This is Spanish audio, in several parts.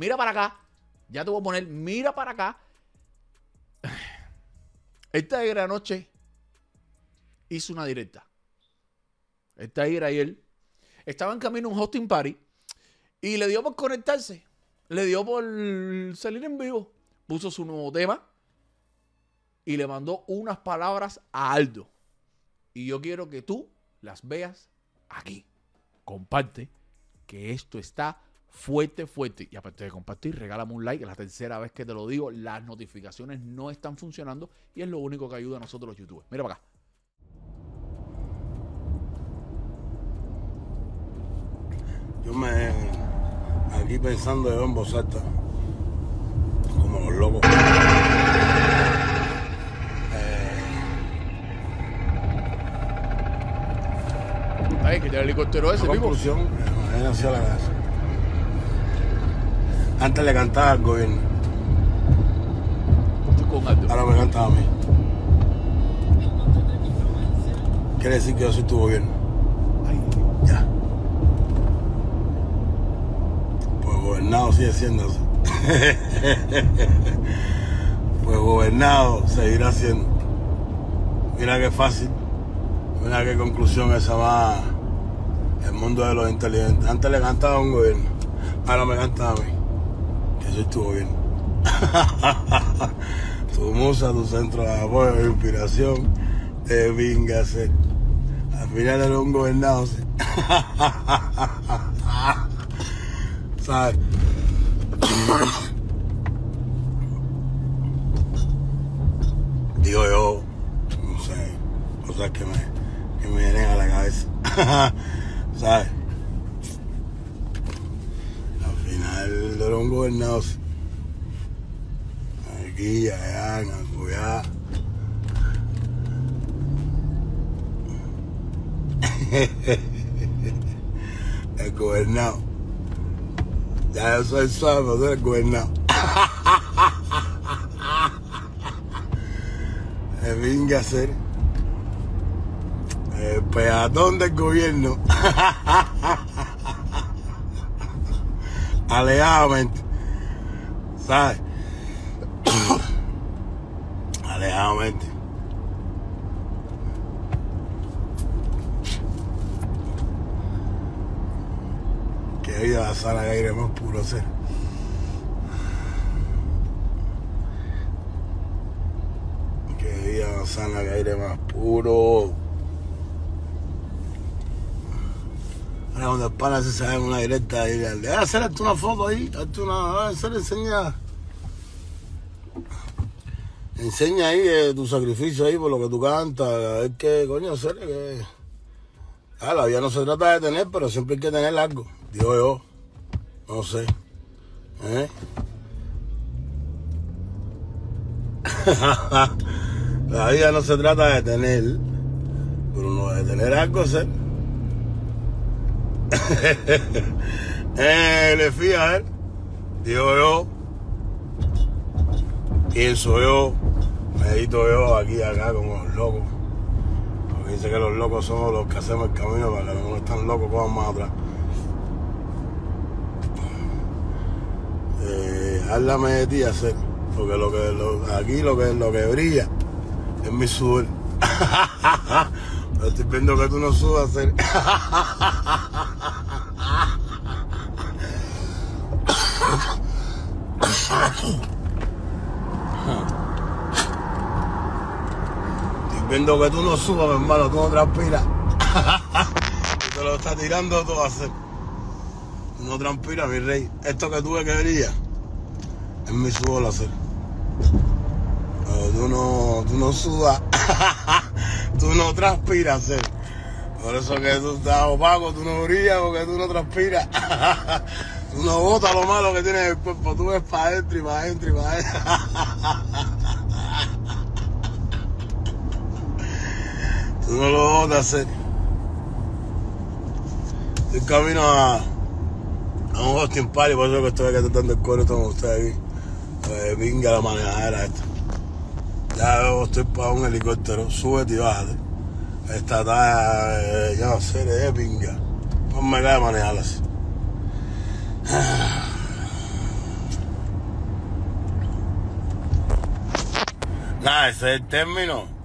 Mira para acá. Ya te voy a poner, mira para acá. Esta era anoche hizo una directa. Esta era él. Estaba en camino a un hosting party y le dio por conectarse. Le dio por salir en vivo. Puso su nuevo tema y le mandó unas palabras a Aldo. Y yo quiero que tú las veas aquí. Comparte que esto está fuerte, fuerte. Y aparte de compartir, regálame un like. Es la tercera vez que te lo digo. Las notificaciones no están funcionando y es lo único que ayuda a nosotros los youtubers. Mira para acá. Yo me. Aquí pensando yo en voz alta. Como los locos. Ay, que el helicóptero ese, vivo. conclusión, eh, la casa. Antes le cantaba al gobierno, ahora me cantaba a mí. Quiere decir que yo soy tu gobierno. Ay, Ya. Pues gobernado sigue siendo así. pues gobernado seguirá siendo. Mira qué fácil. Mira qué conclusión esa va. El mundo de los inteligentes. Antes le cantaba a un gobierno. Ahora me canta a mí. Que soy tu gobierno. tu musa, tu centro de apoyo e inspiración. Te vinga a ser. Al final era un gobernado. ¿sí? ¿Sabes? Digo yo, no sé, cosas que me, que me vienen a la cabeza. ¿Sabes? Al final era un gobernado. ¿sí? Aquí, allá, en Acuyá. El gobernado. Ya yo soy suave, tú eres gobernado. Me venga a ser el peatón del gobierno. Alejadamente. ¿Sabes? Alejadamente. Que vida la sala de aire más puro ser. Que vida la sala de aire más puro. El pana se sale una directa y le hacer una foto ahí, hazte una, le enseña. Enseña ahí eh, tu sacrificio ahí por lo que tú cantas, ver qué coño hacer. Que... Ah, la vida no se trata de tener, pero siempre hay que tener algo. Digo yo. No sé. ¿Eh? la vida no se trata de tener, pero no de tener algo, ser. eh, le fía a él. Digo yo. Pienso yo. Medito yo aquí y acá como los locos. Porque dice que los locos somos los que hacemos el camino para que no están locos cojan más atrás. Eh, háblame de ti hacer. Porque lo que lo- aquí lo que lo que brilla es mi sudor. Pero estoy viendo que tú no sudas hacer. Estoy viendo que tú no subas, mi hermano, tú no transpiras. Y te lo está tirando todo a hacer. No transpiras, mi rey. Esto que tuve que brilla es mi sudor hacer. Tú no, tú no sudas. tú no transpiras hacer. Por eso que tú estás opaco, tú no brillas porque tú no transpiras. tú no botas lo malo que tienes en el cuerpo, tú ves para adentro y para adentro y para adentro. No lo de hacer. Estoy camino a, un hosting party, por eso que estoy acá tratando el coro con ustedes. Pues venga la manejadera esta. Ya yo estoy para un helicóptero, súbete y bájate. Esta talla, eh, ya no sé, de pinga. No me cae manejarla así. Nada, ese es el término.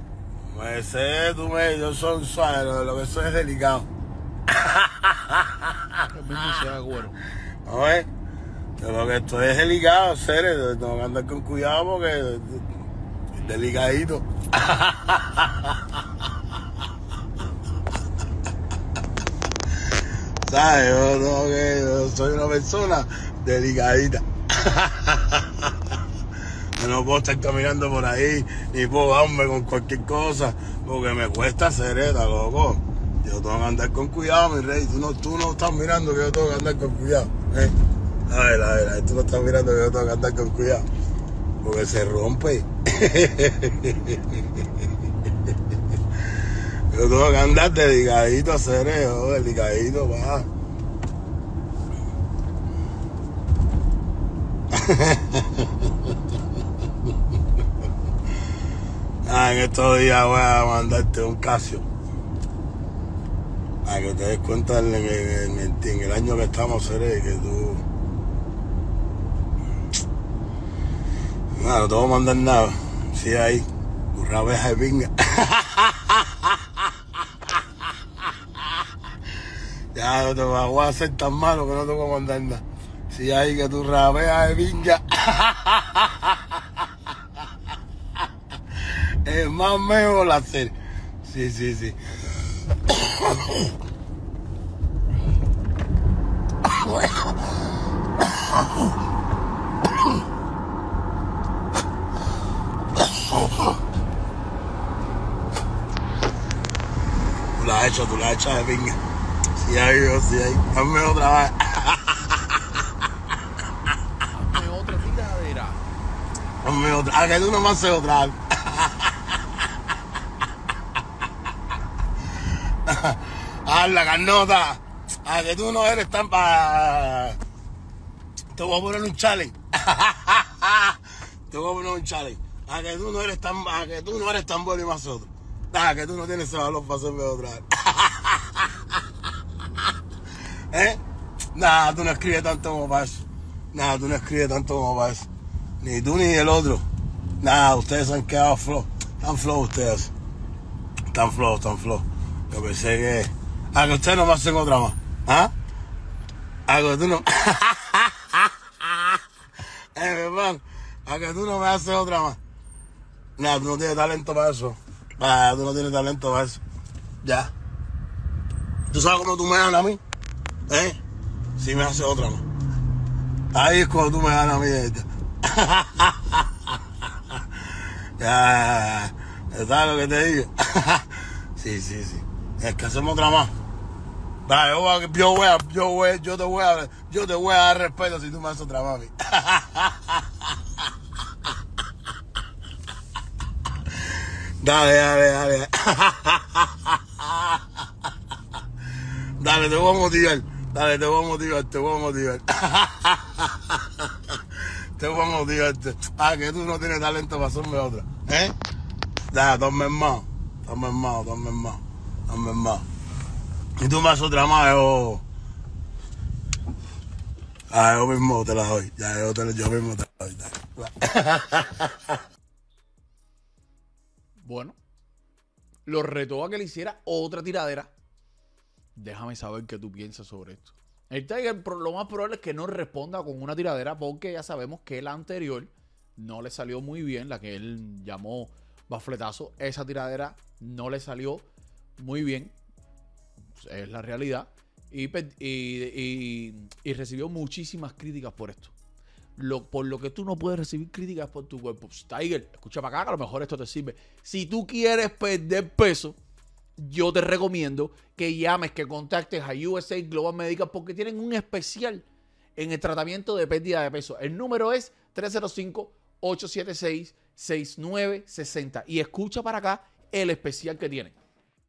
Ese, tú me, yo soy suave, lo, lo que soy es delicado. ¿No ves? Yo lo que estoy es delicado, serio. Tengo que andar con cuidado porque es delicadito. ¿Sabes? Yo, tengo que, yo soy una persona delicadita. No puedo estar caminando por ahí, ni puedo darme con cualquier cosa, porque me cuesta sereta, loco. Yo tengo que andar con cuidado, mi rey. Tú no, tú no estás mirando que yo tengo que andar con cuidado. ¿eh? A ver, a ver, a ver, tú no estás mirando que yo tengo que andar con cuidado. Porque se rompe. Yo tengo que andar delicadito, serio, delicadito, va. En estos días voy a mandarte un Casio. Para que te des cuenta en en el- año que estamos, seré que tú. No, no te voy a mandar nada. Sí, ahí. Una abeja de pinga. ya no te voy a hacer tan malo que no te voy a mandar nada. Sí, ahí que tu rabea de pinga. es más mejor hacer. Sí, sí, sí. Tú la has hecho, tú la has hecho de pinga. Sí, ahí, yo, sí, ahí. Hazme otra vez. Hazme otra tiradera. Hazme otra. Ah, que tú no me haces otra. Ah, la carnota. Ah, que tú no eres tan pa... Te voy a poner un challenge. Te voy a poner un challenge. Ah, que tú no eres tan, ah, que tú no eres tan bueno y más otro. Ah, que tú no tienes ese valor para hacerme otra vez. ¿Eh? Nah, tú no escribes tanto como para eso. Tú no escribes tanto como para eso. Ni tú ni el otro. Nah, ustedes han quedado flow. Tan flow ustedes. Tan flow, tan flow. Yo pensé que. Ah, que ustedes no me hacen otra más. ¿Ah? Ah, que tú no. eh, hermano. A que tú no me haces otra más. Nah, tú no tienes talento para eso. Ah, tú no tienes talento para eso. Ya. ¿Tú sabes cómo tú me ganas a mí? ¿Eh? Si me haces otra más. Ahí es cuando tú me ganas a mí. ya, ¿sabes lo que te digo? sí, sí, sí. Es que hacemos otra más. Va, yo, voy a- yo, voy yo, te voy a, yo te voy a dar respeto si tú me haces otra mí. dale, dale, dale. Dale, te voy a motivar. Dale, te voy a motivar, te voy a motivar. te voy a motivarte. Ah, que tú no tienes talento para hacerme otra. ¿Eh? Dale, toma más. Toma más, toma más. Toma más. Y tú me haces otra más, yo. Ah, yo mismo te la doy. Ya, yo, te, yo mismo te la doy. Bueno, lo retó a que le hiciera otra tiradera. Déjame saber qué tú piensas sobre esto. El Tiger lo más probable es que no responda con una tiradera porque ya sabemos que la anterior no le salió muy bien, la que él llamó bafletazo. Esa tiradera no le salió muy bien. Es la realidad. Y, y- recibió muchísimas críticas por esto. Lo, por lo que tú no puedes recibir críticas por tu cuerpo. Tiger, escucha para acá, que a lo mejor esto te sirve. Si tú quieres perder peso, yo te recomiendo que llames, que contactes a USA Global Medical porque tienen un especial en el tratamiento de pérdida de peso. El número es 305-876-6960. Y escucha para acá el especial que tienen.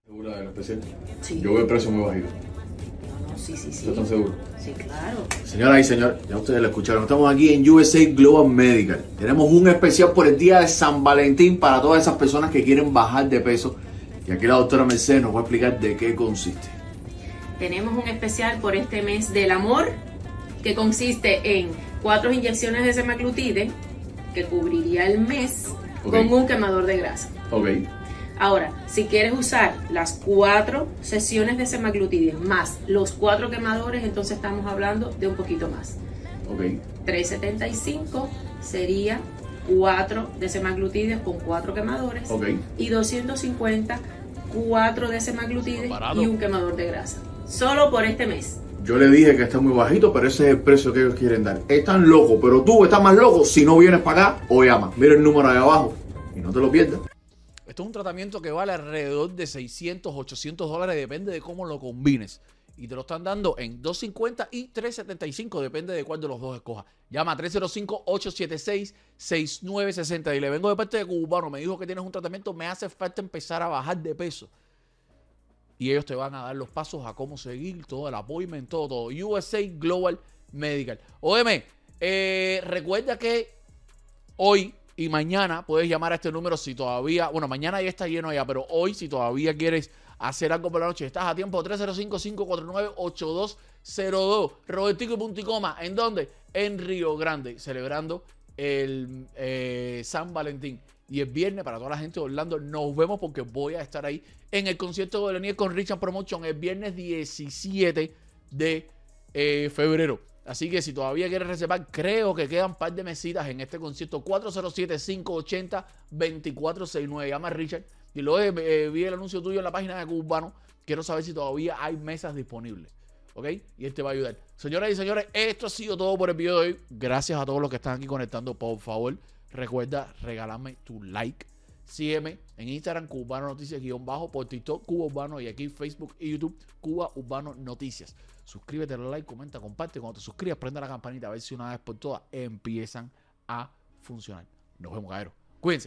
¿Segura del especial? Sí. Yo voy a precio muy bajito. No, no, sí, sí, sí. ¿Estás seguro? Sí, claro. Señoras y señores, ya ustedes lo escucharon. Estamos aquí en USA Global Medical. Tenemos un especial por el día de San Valentín para todas esas personas que quieren bajar de peso. Y aquí la doctora Mercedes nos va a explicar de qué consiste. Tenemos un especial por este mes del amor que consiste en cuatro inyecciones de semaglutide que cubriría el mes con un quemador de grasa. Ok. Ahora, si quieres usar las cuatro sesiones de semaglutide más los cuatro quemadores, entonces estamos hablando de un poquito más. Ok. 375 sería 4 de semaglutide con 4 quemadores Ok. y 250 4 de semaglutide Barato. y un quemador de grasa. Solo por este mes. Yo le dije que está muy bajito, pero ese es el precio que ellos quieren dar. Están locos, pero tú estás más loco si no vienes para acá o llamas. Mira el número ahí abajo y no te lo pierdas. Esto es un tratamiento que vale alrededor de 600, 800 dólares, depende de cómo lo combines. Y te lo están dando en 250 y 375, depende de cuál de los dos escojas. Llama a 305-876-6960. Y le vengo de parte de Cubano, me dijo que tienes un tratamiento, me hace falta empezar a bajar de peso. Y ellos te van a dar los pasos a cómo seguir, todo el appointment, todo, todo. USA Global Medical. Óyeme, eh, recuerda que hoy y mañana puedes llamar a este número si todavía, bueno, mañana ya está lleno ya, pero hoy si todavía quieres hacer algo por la noche, estás a tiempo 305-549-8202, Robertico y Punticoma, ¿en dónde? En Río Grande, celebrando el eh, San Valentín. Y el viernes, para toda la gente de Orlando, nos vemos porque voy a estar ahí en el concierto de Lenier con Richard Promotion el viernes 17 de eh, febrero. Así que si todavía quieres reservar, creo que quedan un par de mesitas en este concierto. 407-580-2469. Llama a Richard. Y luego eh, vi el anuncio tuyo en la página de Cubano. Quiero saber si todavía hay mesas disponibles. ¿Ok? Y él te va a ayudar. Señoras y señores, esto ha sido todo por el video de hoy. Gracias a todos los que están aquí conectando. Por favor, recuerda regalarme tu like. Sígueme en Instagram, Cubano Noticias, guion bajo, por TikTok, Cuba Urbano y aquí Facebook y YouTube, Cuba Urbano Noticias. Suscríbete, dale like, comenta, comparte. Cuando te suscribas, prenda la campanita a ver si una vez por todas empiezan a funcionar. Nos vemos, cabrón. Cuídense.